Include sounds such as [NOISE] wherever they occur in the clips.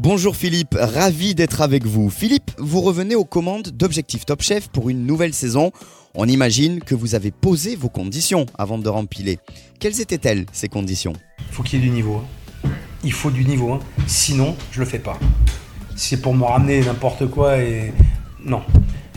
Bonjour Philippe, ravi d'être avec vous. Philippe, vous revenez aux commandes d'Objectif Top Chef pour une nouvelle saison. On imagine que vous avez posé vos conditions avant de rempiler. Quelles étaient-elles, ces conditions? Il faut qu'il y ait du niveau. hein. Il faut du niveau. hein. Sinon, je le fais pas. C'est pour me ramener n'importe quoi et. Non.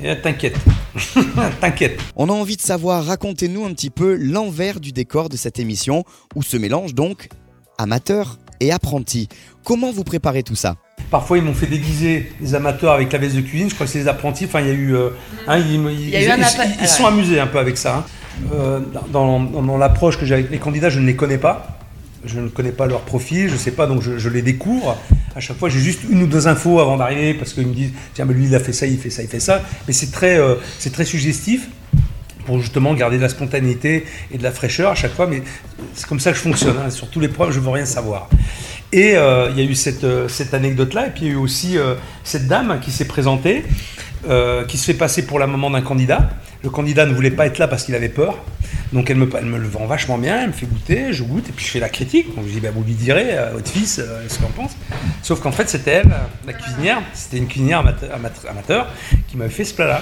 Et T'inquiète. [LAUGHS] T'inquiète. On a envie de savoir, racontez-nous un petit peu l'envers du décor de cette émission, où se mélangent donc amateurs et apprentis. Comment vous préparez tout ça Parfois, ils m'ont fait déguiser les amateurs avec la veste de cuisine. Je crois que c'est les apprentis. Enfin, il y a eu. euh, hein, ils, ils- y a eu un ils- appel- ils- ils sont amusés un peu avec ça. hein. Euh, dans dans- dans l'approche que j'ai avec les candidats, je ne les connais pas. Je ne connais pas leur profil, je ne sais pas, donc je, je les découvre. À chaque fois, j'ai juste une ou deux infos avant d'arriver parce qu'ils me disent tiens, mais lui, il a fait ça, il fait ça, il fait ça. Mais c'est très, euh, c'est très suggestif pour justement garder de la spontanéité et de la fraîcheur à chaque fois. Mais c'est comme ça que je fonctionne. hein. Sur tous les points, je veux rien savoir. Et euh, il y a eu cette, euh, cette anecdote-là, et puis il y a eu aussi euh, cette dame qui s'est présentée, qui se fait passer pour la maman d'un candidat. Le candidat ne voulait pas être là parce qu'il avait peur. Donc elle me, elle me le vend vachement bien, elle me fait goûter, je goûte, et puis je fais la critique. Donc je dis, bah, vous lui direz votre fils ce qu'il en pense. Sauf qu'en fait, c'était elle, la cuisinière, c'était une cuisinière amateur- amateur qui m'avait fait ce plat-là.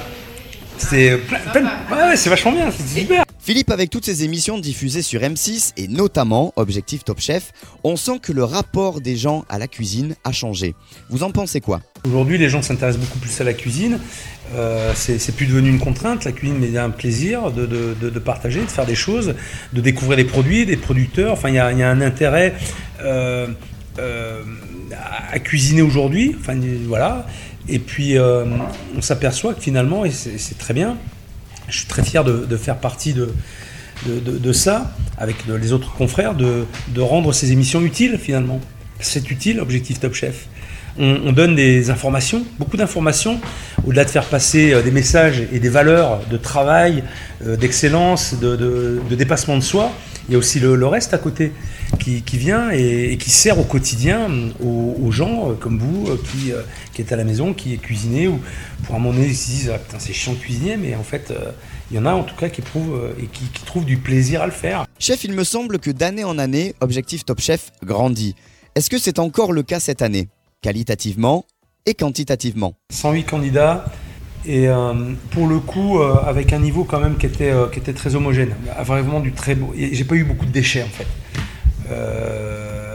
C'est plein- plein- ouais, ouais, c'est vachement bien, c'est super. Philippe, avec toutes ces émissions diffusées sur M6 et notamment Objectif Top Chef, on sent que le rapport des gens à la cuisine a changé. Vous en pensez quoi? Aujourd'hui, les gens s'intéressent beaucoup plus à la cuisine. Euh, c'est c'est plus devenu une contrainte. La cuisine, mais il y a un plaisir de, de- de- de partager, de faire des choses, de découvrir des produits, des producteurs. Enfin, il y a, il y a un intérêt euh, euh, à, cuisiner aujourd'hui. Enfin, voilà. Et puis, euh, on s'aperçoit que finalement, et c'est très bien, je suis très fier de, faire partie de, ça, avec le- les autres confrères, de, rendre ces émissions utiles finalement. C'est utile, Objectif Top Chef. On, on donne des informations, beaucoup d'informations, au-delà de faire passer euh, des messages et des valeurs de travail, euh, d'excellence, de, de- de dépassement de soi. Il y a aussi le, le reste à côté qui, qui vient et, et qui sert au quotidien aux, aux gens euh, comme vous euh, qui, euh, qui êtes à la maison, qui est cuisiné ou pour un moment donné ils se disent ah, putain c'est chiant de cuisiner, mais en fait euh, il y en a en tout cas qui euh, et qui, qui trouvent du plaisir à le faire. Chef, il me semble que d'année en année, Objectif Top Chef grandit. Est-ce que c'est encore le cas cette année? Qualitativement et quantitativement? 108 candidats et euh, pour le coup euh, avec un niveau quand même qui était, euh, qui était très homogène. Vraiment du très beau. J'ai pas eu beaucoup de déchets en fait.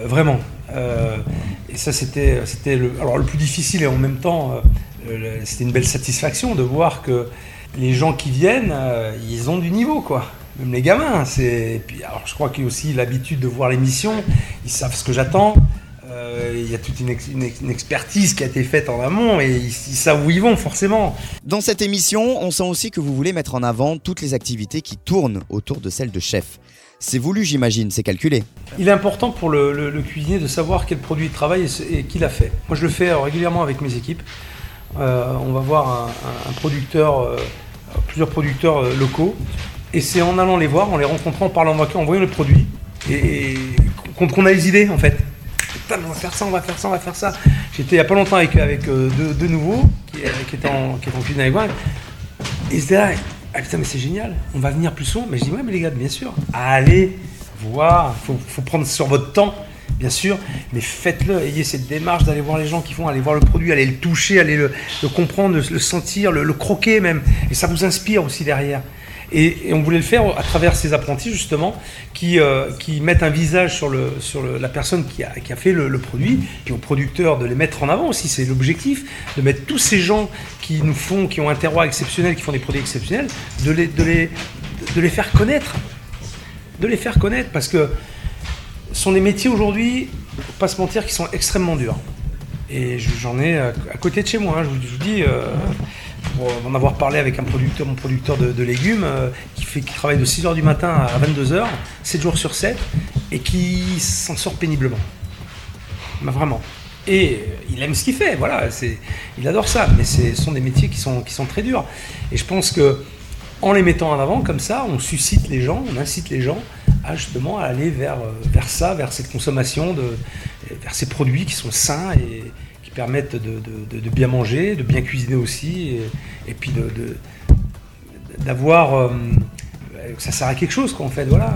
Vraiment. Et ça c'était c'était le alors le plus difficile et en même temps c'était une belle satisfaction de voir que les gens qui viennent ils ont du niveau quoi. Même les gamins, c'est alors je crois qu'il y a aussi l'habitude de voir l'émission, ils savent ce que j'attends. Euh, il y a toute une, ex- une ex- une expertise qui a été faite en amont et ils, ils savent où ils vont forcément. Dans cette émission, on sent aussi que vous voulez mettre en avant toutes les activités qui tournent autour de celle de chef. C'est voulu, j'imagine, c'est calculé. Il est important pour le, le- le cuisinier de savoir quel produit il travaille et, qui l'a fait. Moi je le fais euh, régulièrement avec mes équipes. Euh, on va voir un, producteur, euh, plusieurs producteurs euh, locaux et c'est en allant les voir, en les rencontrant, en parlant avec eux, en voyant le produit et, qu'on a les idées en fait. On va faire ça, on va faire ça, on va faire ça. J'étais il n'y a pas longtemps avec, avec euh, deux, nouveaux qui, euh, qui en, qui étaient en cuisine avec moi. Et c'était là, ah putain, mais c'est génial, on va venir plus souvent. Mais je dis, ouais, mais les gars, bien sûr, allez voir, il faut, faut prendre sur votre temps, bien sûr, mais faites-le, ayez cette démarche d'aller voir les gens qui font, aller voir le produit, aller le toucher, aller le, comprendre, le, sentir, le croquer même. Et ça vous inspire aussi derrière. Et, on voulait le faire à travers ces apprentis justement qui, euh, qui mettent un visage sur, le, sur la personne qui a, qui a fait le, le produit, puis aux producteurs de les mettre en avant aussi, c'est l'objectif, de mettre tous ces gens qui nous font, qui ont un terroir exceptionnel, qui font des produits exceptionnels, de les, de les, de les faire connaître. De les faire connaître parce que ce sont des métiers aujourd'hui, pas se mentir, qui sont extrêmement durs. Et je- j'en ai à, côté de chez moi, hein, je, vous, je vous dis, euh, pour en avoir parlé avec un producteur, mon producteur de, légumes, euh, qui, travaille de 6h du matin à 22h, 7 jours sur 7, et qui s'en sort péniblement. Mais vraiment. Et euh, il aime ce qu'il fait, voilà, il adore ça, mais ce sont des métiers qui sont, très durs. Et je pense que en les mettant en avant comme ça, on suscite les gens, on incite les gens à justement à aller vers, euh, ça, vers cette consommation, de, vers ces produits qui sont sains et permettent de, de- de- de bien manger, de bien cuisiner aussi, et, et puis d'avoir euh, ça sert à quelque chose, quoi, en fait. Voilà,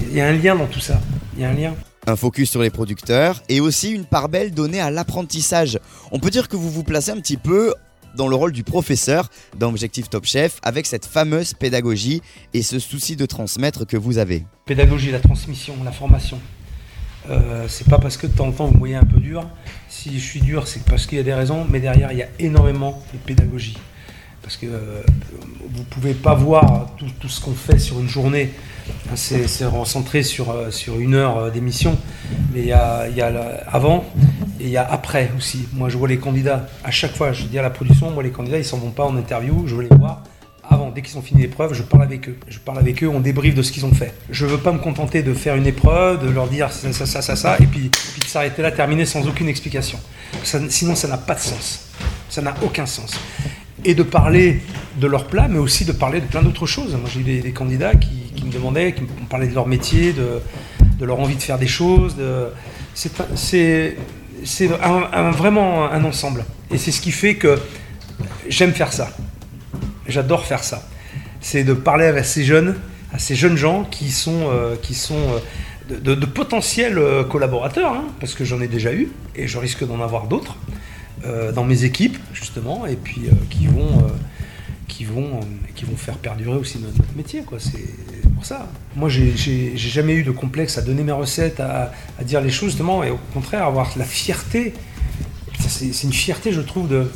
il y a un lien dans tout ça. Il y a un lien. Un focus sur les producteurs et aussi une part belle donnée à l'apprentissage. On peut dire que vous vous placez un petit peu dans le rôle du professeur dans Objectif Top Chef avec cette fameuse pédagogie et ce souci de transmettre que vous avez. Pédagogie, la transmission, la formation. Euh, c'est pas parce que de temps en temps vous voyez un peu dur. Si je suis dur, c'est parce qu'il y a des raisons, mais derrière il y a énormément de pédagogie. Parce que euh, vous pouvez pas voir tout, ce qu'on fait sur une journée. C'est recentré sur, euh, sur une heure d'émission. Mais il y a, y a avant et il y a après aussi. Moi je vois les candidats. À chaque fois, je dis à la production, moi les candidats ils s'en vont pas en interview, je veux les voir avant, dès qu'ils ont fini l'épreuve, je parle avec eux. Je parle avec eux, on débriefe de ce qu'ils ont fait. Je veux pas me contenter de faire une épreuve, de leur dire ça, ça, ça, ça, ça, et puis, de s'arrêter là, terminer sans aucune explication. sinon, ça n'a pas de sens. Ça n'a aucun sens. Et de parler de leur plat, mais aussi de parler de plein d'autres choses. Moi, j'ai eu des, candidats qui, me demandaient, qui me parlaient de leur métier, de leur envie de faire des choses. C'est vraiment un ensemble. Et c'est ce qui fait que j'aime faire ça. J'adore faire ça. C'est de parler avec ces jeunes, à ces jeunes gens qui sont, euh, qui sont euh, de, potentiels euh, collaborateurs, hein, parce que j'en ai déjà eu et je risque d'en avoir d'autres dans mes équipes justement, et puis qui vont qui vont, qui vont faire perdurer aussi notre, métier. C'est pour ça. Moi, j'ai jamais eu de complexe à donner mes recettes, à, à, dire les choses, justement, et au contraire, avoir la fierté. C'est une fierté, je trouve, de,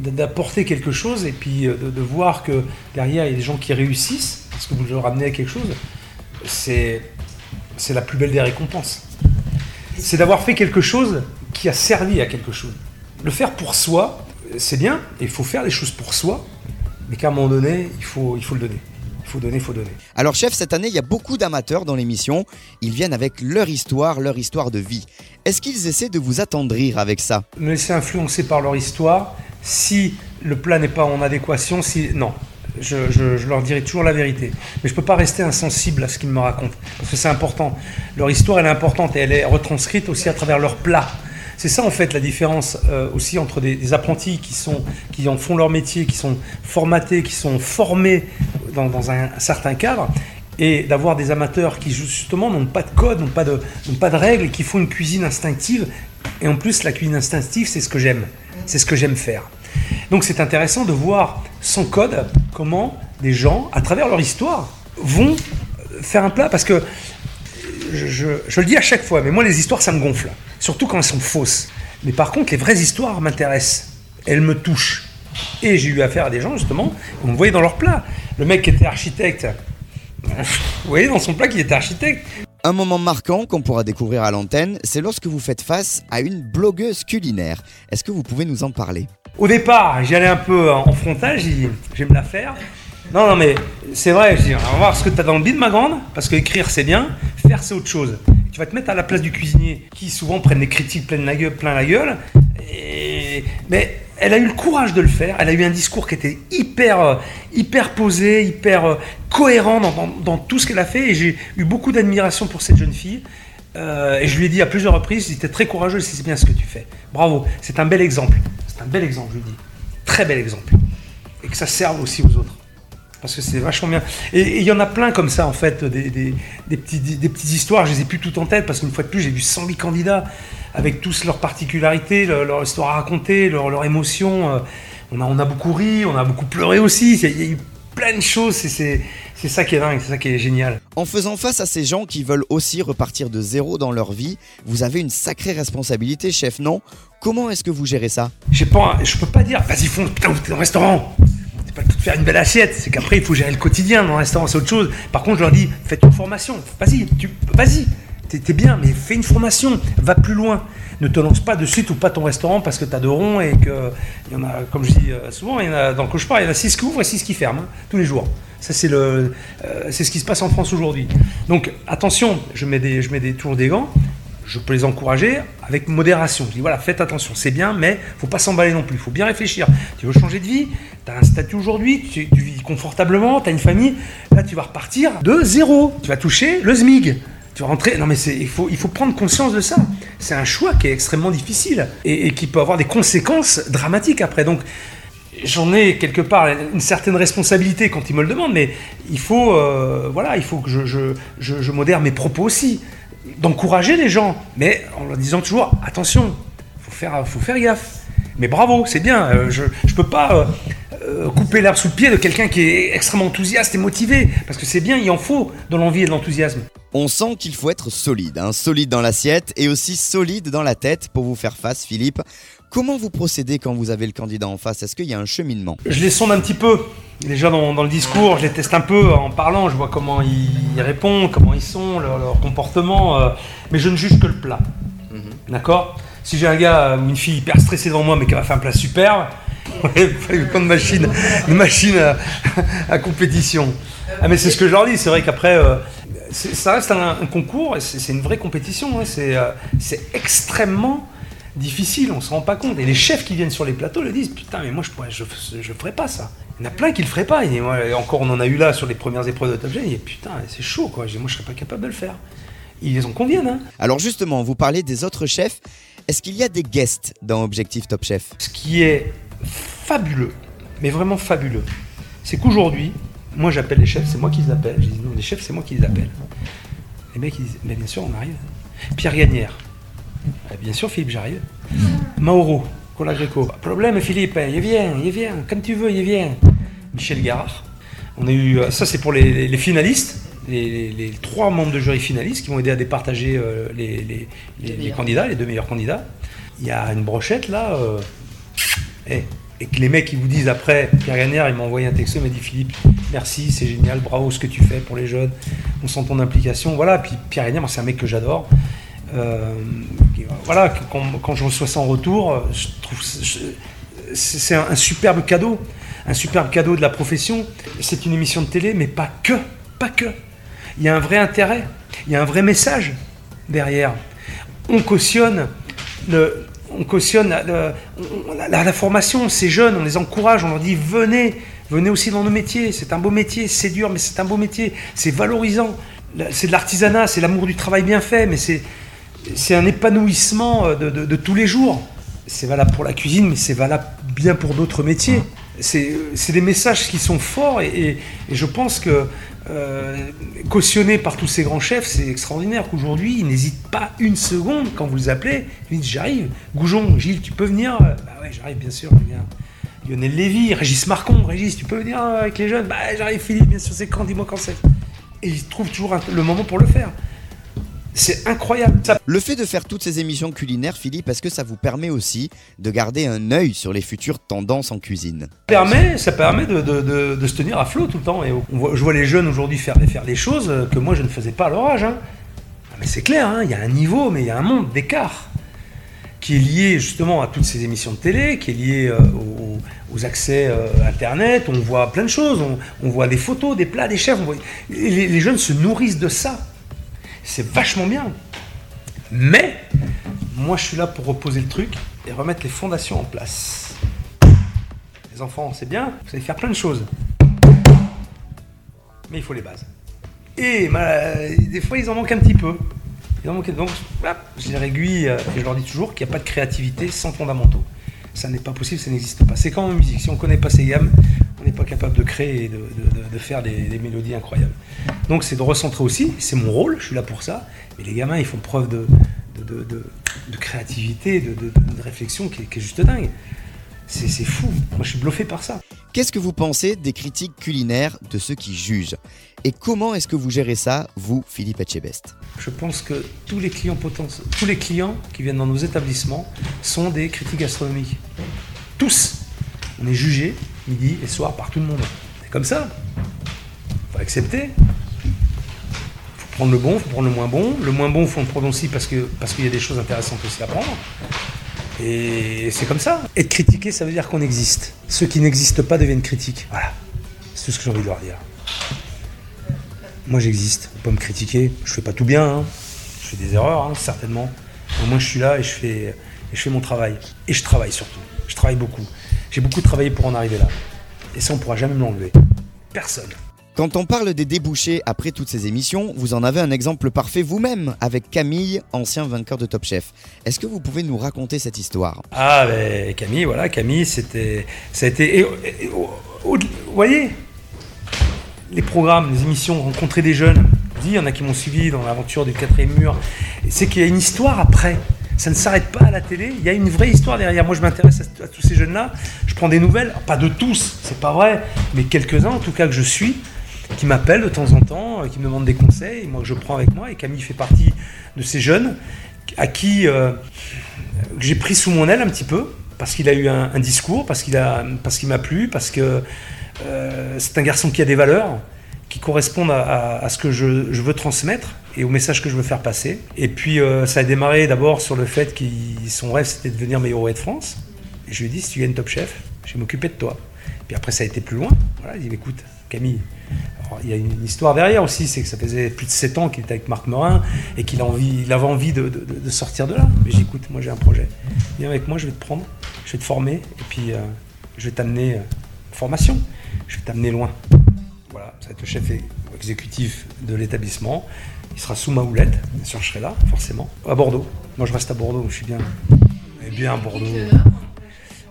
d'apporter quelque chose et puis euh, de, voir que derrière il y a des gens qui réussissent parce que vous leur ramenez à quelque chose, c'est c'est la plus belle des récompenses. C'est d'avoir fait quelque chose qui a servi à quelque chose. Le faire pour soi, c'est bien, il faut faire les choses pour soi, mais qu'à un moment donné, il faut, il faut le donner. Il faut donner, il faut donner. Alors chef, cette année, il y a beaucoup d'amateurs dans l'émission. Ils viennent avec leur histoire, leur histoire de vie. Est-ce qu'ils essaient de vous attendrir avec ça? Me laisser influencer par leur histoire si le plat n'est pas en adéquation, si non, je, leur dirai toujours la vérité. Mais je ne peux pas rester insensible à ce qu'ils me racontent, parce que c'est important. Leur histoire, elle est importante et elle est retranscrite aussi à travers leur plat. C'est ça en fait la différence euh, aussi entre des, apprentis qui, sont, qui en font leur métier, qui sont formatés, qui sont formés dans, un, certain cadre, et d'avoir des amateurs qui justement n'ont pas de code, n'ont pas de, pas de règles, qui font une cuisine instinctive. Et en plus, la cuisine instinctive, c'est ce que j'aime. C'est ce que j'aime faire. Donc c'est intéressant de voir sans code comment des gens, à travers leur histoire, vont faire un plat. Parce que je, le dis à chaque fois, mais moi les histoires ça me gonfle. Surtout quand elles sont fausses. Mais par contre, les vraies histoires m'intéressent. Elles me touchent. Et j'ai eu affaire à des gens justement, on me voyait dans leur plat. Le mec qui était architecte, [LAUGHS] vous voyez dans son plat qu'il était architecte. Un moment marquant qu'on pourra découvrir à l'antenne, c'est lorsque vous faites face à une blogueuse culinaire. Est-ce que vous pouvez nous en parler? Au départ, j'y allais un peu en frontal, j'ai dit, je vais me la faire. Non, non, mais c'est vrai, je dis, on va voir ce que tu as dans le bide, ma grande, parce que écrire c'est bien, faire c'est autre chose. Tu vas te mettre à la place du cuisinier, qui souvent prennent des critiques plein la gueule, plein la gueule. Mais elle a eu le courage de le faire. Elle a eu un discours qui était hyper, euh, hyper posé, hyper euh, cohérent dans, tout ce qu'elle a fait. Et j'ai eu beaucoup d'admiration pour cette jeune fille. Euh, et je lui ai dit à plusieurs reprises, c'était très courageux, c'est bien ce que tu fais. Bravo, c'est un bel exemple. C'est un bel exemple, je lui dis. Très bel exemple. Et que ça serve aussi aux autres. Parce que c'est vachement bien. Et il y en a plein comme ça, en fait, des, des, petits, des petites histoires. Je les ai plus toutes en tête parce qu'une fois de plus, j'ai vu 108 candidats avec tous leurs particularités, leur, histoire à raconter, leurs leur émotions. Euh, on a, on a beaucoup ri, on a beaucoup pleuré aussi. Il y a eu plein de choses. C'est ça qui est dingue, c'est ça qui est génial. En faisant face à ces gens qui veulent aussi repartir de zéro dans leur vie, vous avez une sacrée responsabilité, chef, non? Comment est-ce que vous gérez ça? Je pas, je peux pas dire, vas-y, fonce, putain, t'es dans le restaurant. C'est pas de faire une belle assiette, c'est qu'après, il faut gérer le quotidien dans le restaurant, c'est autre chose. Par contre, je leur dis, faites une formation, vas-y, vas-y, T'es bien, mais fais une formation, va plus loin. Ne te lance pas de suite ou pas ton restaurant parce que tu as de ronds et que, il y en a, comme je dis euh, souvent, il y en a, dans le cauchemar, il y en a 6 qui ouvrent et 6 qui ferment, hein, tous les jours. Ça, c'est le, euh, c'est ce qui se passe en France aujourd'hui. Donc, attention, je mets, des, je mets des, toujours des gants, je peux les encourager avec modération. Je dis voilà, faites attention, c'est bien, mais faut pas s'emballer non plus. Il faut bien réfléchir. Tu veux changer de vie, tu as un statut aujourd'hui, tu, tu, vis confortablement, tu as une famille. Là, tu vas repartir de zéro. Tu vas toucher le SMIG tu vas rentrer. Non, mais il faut, prendre conscience de ça. C'est un choix qui est extrêmement difficile et, qui peut avoir des conséquences dramatiques après. Donc, j'en ai quelque part une certaine responsabilité quand ils me le demandent, mais il faut, euh, voilà, il faut que je, modère mes propos aussi. d'encourager les gens, mais en leur disant toujours attention, faut faire, faut faire gaffe. Mais bravo, c'est bien. euh, je ne peux pas euh, couper l'herbe sous le pied de quelqu'un qui est extrêmement enthousiaste et motivé, parce que c'est bien, il en faut de l'envie et de l'enthousiasme. On sent qu'il faut être solide, hein, solide dans l'assiette et aussi solide dans la tête pour vous faire face, Philippe. Comment vous procédez quand vous avez le candidat en face? Est-ce qu'il y a un cheminement? Je les sonde un petit peu. Déjà dans, dans le discours, je les teste un peu en parlant, je vois comment ils, répondent, comment ils sont, leur, leur comportement, euh, mais je ne juge que le plat. D'accord? Si j'ai un gars ou une fille hyper stressée devant moi mais qui va faire un plat superbe, pas une machine, une machine à, [LAUGHS] à compétition. Ah mais c'est ce que je leur dis, c'est vrai qu'après, euh, ça reste un, un concours, c'est une vraie compétition, hein. c'est euh, c'est extrêmement difficile, on se rend pas compte. Et les chefs qui viennent sur les plateaux le disent, putain mais moi je pourrais, je, je ferais pas ça. Il y en a plein qui le feraient pas. Et moi, encore on en a eu là sur les premières épreuves de Top Gen, il dit, putain c'est chaud quoi, moi je serais pas capable de le faire. Ils en conviennent. Hein. Alors justement, vous parlez des autres chefs. Est-ce qu'il y a des guests dans Objectif Top Chef? Ce qui est fabuleux, mais vraiment fabuleux, c'est qu'aujourd'hui, moi j'appelle les chefs, c'est moi qui les appelle. Je dis non, les chefs, c'est moi qui les appelle. Les mecs, ils disent, mais bien sûr, on arrive. Pierre Gagnère. Ah, bien sûr, Philippe, j'arrive. Mauro, Cola Greco. Pas de problème, Philippe, il vient, il vient, comme tu veux, il vient. Michel Garard. On a eu, euh, ça c'est pour les, les- les finalistes, les, trois membres de jury finalistes qui vont aider à départager euh, les, les- les- les candidats, les deux meilleurs candidats. Il y a une brochette là. euh, eh, et que les mecs ils vous disent après, Pierre Gagnard il m'a envoyé un texto, il m'a dit Philippe, merci, c'est génial, bravo ce que tu fais pour les jeunes, on sent ton implication. Voilà, puis Pierre Gagnard, c'est un mec que j'adore. Euh, voilà, quand, je reçois ça en retour, euh, c'est un, un superbe cadeau, un superbe cadeau de la profession. C'est une émission de télé, mais pas que, pas que. Il y a un vrai intérêt, il y a un vrai message derrière. On cautionne le, on cautionne la, la- formation, ces jeunes, on les encourage, on leur dit venez, venez aussi dans nos métiers, c'est un beau métier, c'est dur, mais c'est un beau métier, c'est valorisant, c'est de l'artisanat, c'est l'amour du travail bien fait, mais c'est, un épanouissement euh, de, de- de tous les jours. C'est valable pour la cuisine, mais c'est valable bien pour d'autres métiers. C'est, c'est des messages qui sont forts et, et- et je pense que euh, cautionné par tous ces grands chefs, c'est extraordinaire qu'aujourd'hui, ils n'hésitent pas une seconde quand vous les appelez. Ils disent J'arrive. Goujon, Gilles, tu peux venir? Bah ouais, j'arrive, bien sûr, je viens. Lionel Lévy, Régis Marcon, Régis, tu peux venir euh, avec les jeunes? Bah j'arrive, Philippe, bien sûr, c'est quand? Dis-moi quand c'est. Et ils trouvent toujours le moment pour le faire. C'est incroyable. Ça Le fait de faire toutes ces émissions culinaires, Philippe, est-ce que ça vous permet aussi de garder un œil sur les futures tendances en cuisine? Permet, ça permet de, de- de- de se tenir à flot tout le temps. Et on voit- je vois les jeunes aujourd'hui faire, faire des choses que moi je ne faisais pas à leur âge. hein. Ah, mais c'est clair, hein, il y a un niveau, mais il y a un monde d'écart qui est lié justement à toutes ces émissions de télé, qui est lié euh, aux, aux accès euh, Internet. On voit plein de choses, on, on voit des photos, des plats, des chefs. on voit- et les, les jeunes se nourrissent de ça. C'est vachement bien. Mais moi je suis là pour reposer le truc et remettre les fondations en place. Les enfants, c'est bien, vous savez faire plein de choses. Mais il faut les bases. Et des fois, ils en manquent un petit peu. Ils en manquent, donc, je les aiguille euh, et je leur dis toujours qu'il n'y a pas de créativité sans fondamentaux. Ça n'est pas possible, ça n'existe pas. C'est comme en musique. Si on ne connaît pas ces gammes, on n'est pas capable de créer et de, faire des mélodies incroyables. Donc, c'est de recentrer aussi. C'est mon rôle, je suis là pour ça. Mais les gamins, ils font preuve de, de, de- de- de créativité, de, réflexion qui est, qui est juste dingue. C'est fou. Moi, je suis bluffé par ça. Qu'est-ce que vous pensez des critiques culinaires de ceux qui jugent? Et comment est-ce que vous gérez ça, vous, Philippe Etchebest? Je pense que tous les clients potentiels, tous les clients qui viennent dans nos établissements sont des critiques gastronomiques. Tous. On est jugé midi et soir par tout le monde. C'est comme ça. Faut accepter. Prendre le bon, faut prendre le moins bon. Le moins bon, faut le prendre aussi parce que parce qu'il y a des choses intéressantes aussi à prendre. Et c'est comme ça. Être critiqué, ça veut dire qu'on existe. Ceux qui n'existent pas deviennent critiques. Voilà. C'est tout ce que j'ai envie de leur dire. Moi j'existe, faut pas me critiquer, je fais pas tout bien, hein. je fais des erreurs hein, certainement. Au moins je suis là et je fais, et je fais mon travail. Et je travaille surtout, je travaille beaucoup. J'ai beaucoup travaillé pour en arriver là. Et ça on pourra jamais me l'enlever. Personne. Quand on parle des débouchés après toutes ces émissions, vous en avez un exemple parfait vous-même avec Camille, ancien vainqueur de Top Chef. Est-ce que vous pouvez nous raconter cette histoire? Ah ben Camille, voilà, Camille c'était. Ça a été. vous voyez les programmes, les émissions, rencontrer des jeunes, il y en a qui m'ont suivi dans l'aventure du quatrième mur. C'est qu'il y a une histoire après. Ça ne s'arrête pas à la télé, il y a une vraie histoire derrière. Moi, je m'intéresse à, tous ces jeunes-là. Je prends des nouvelles, pas de tous, c'est pas vrai, mais quelques-uns en tout cas que je suis, qui m'appellent de temps en temps, euh, qui me demandent des conseils, moi que je prends avec moi. Et Camille fait partie de ces jeunes à qui euh, j'ai pris sous mon aile un petit peu, parce qu'il a eu un, discours, parce qu'il m'a plu, parce que euh, c'est un garçon qui a des valeurs qui correspondent à, ce que je, veux transmettre et au message que je veux faire passer. Et puis ça a démarré d'abord sur le fait que son rêve c'était de devenir meilleur de France. Et je lui ai dit si tu gagnes Top Chef, je vais m'occuper de toi. Puis après ça a été plus loin. Voilà, il dit écoute Camille, il y a une histoire derrière aussi, c'est que ça faisait plus de 7 ans qu'il était avec Marc Morin et qu'il il avait envie de, sortir de là. Mais j'ai écoute, moi j'ai un projet. Viens avec moi, je vais te prendre, je vais te former et puis euh, je vais t'amener formation je vais t'amener loin. Voilà, ça va être le chef exécutif de l'établissement. Il sera sous ma houlette, bien sûr je serai là, forcément. À Bordeaux. Moi je reste à Bordeaux, je suis bien. Et bien à Bordeaux.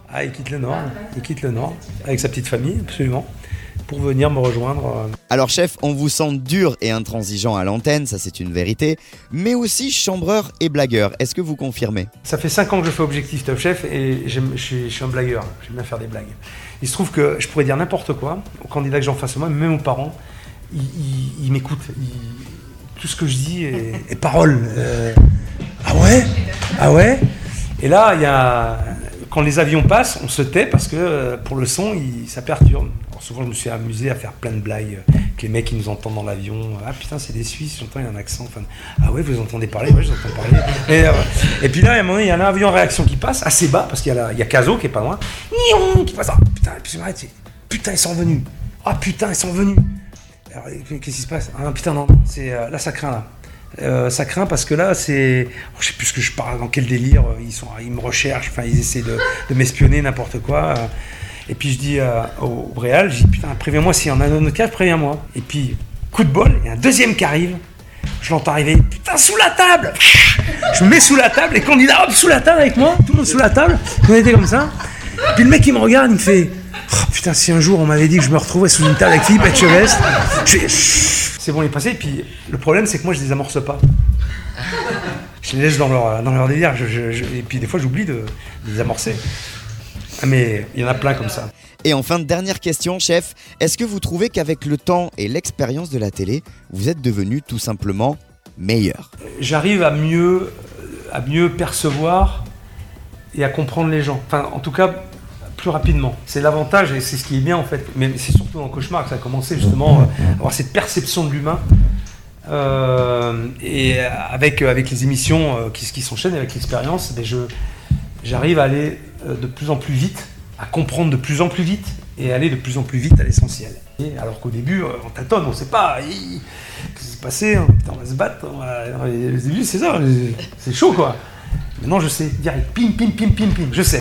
Ah, il quitte le Nord, il quitte le Nord, avec sa petite famille, absolument pour venir me rejoindre. Euh. Alors chef, on vous sent dur et intransigeant à l'antenne, ça c'est une vérité, mais aussi chambreur et blagueur. Est-ce que vous confirmez? Ça fait 5 ans que je fais Objectif Top Chef et je suis un blagueur, j'aime bien faire des blagues. Il se trouve que je pourrais dire n'importe quoi aux candidats que j'en face moi, même aux parents, ils, m'écoutent. Tout ce que je dis est, parole. Euh. ah ouais? Ah ouais? Et là, il y a quand les avions passent, on se tait parce que euh, pour le son, ça perturbe souvent, je me suis amusé à faire plein de blagues. Euh, que les mecs qui nous entendent dans l'avion. Ah putain, c'est des Suisses, j'entends, il y a un accent. Ah ouais, vous entendez parler Ouais, j'entends parler. Et, euh, et, puis là, à un moment, il y a un avion en réaction qui passe, assez bas, parce qu'il y a, il Caso qui est pas loin. Qui passe. Ah, putain, putain, ils sont venus. Ah putain, ils sont venus. Alors, qu'est-ce qui se passe? Ah putain, non, c'est, là, ça craint, là. Euh, ça craint parce que là, c'est. Oh, je sais plus ce que je parle, dans quel délire. Ils, sont, ils me recherchent, enfin, ils essaient de, m'espionner, n'importe quoi. Et puis je dis euh, au Bréal, je dis putain, préviens-moi s'il y en a un autre cas, préviens-moi. Et puis, coup de bol, il y a un deuxième qui arrive. Je l'entends arriver, putain, sous la table Je me mets sous la table, les candidats, hop, sous la table avec moi, tout le monde sous la table, on était comme ça. Puis le mec, il me regarde, il me fait, oh, putain, si un jour on m'avait dit que je me retrouvais sous une table avec Philippe Etchevest, je fais, c'est bon, il est passé. Et puis le problème, c'est que moi, je les amorce pas. Je les laisse dans leur, dans leur délire. et puis des fois, j'oublie de, de les amorcer. Ah, mais il y en a plein comme ça. Et enfin, dernière question, chef. Est-ce que vous trouvez qu'avec le temps et l'expérience de la télé, vous êtes devenu tout simplement meilleur? J'arrive à mieux, à mieux percevoir et à comprendre les gens. Enfin, en tout cas, plus rapidement. C'est l'avantage et c'est ce qui est bien en fait. Mais c'est surtout dans le cauchemar que ça a commencé justement, à avoir cette perception de l'humain. Euh, et avec, avec les émissions euh, qui, qui s'enchaînent, avec l'expérience, ben je, j'arrive à aller euh, de plus en plus vite, à comprendre de plus en plus vite et aller de plus en plus vite à l'essentiel. Alors qu'au début, euh, on tâtonne, on ne sait pas qu'est-ce qui s'est passé, hein, on va se battre. Les débuts, c'est ça, c'est chaud quoi. Maintenant, je sais direct, pim, pim, pim, pim, pim, je sais.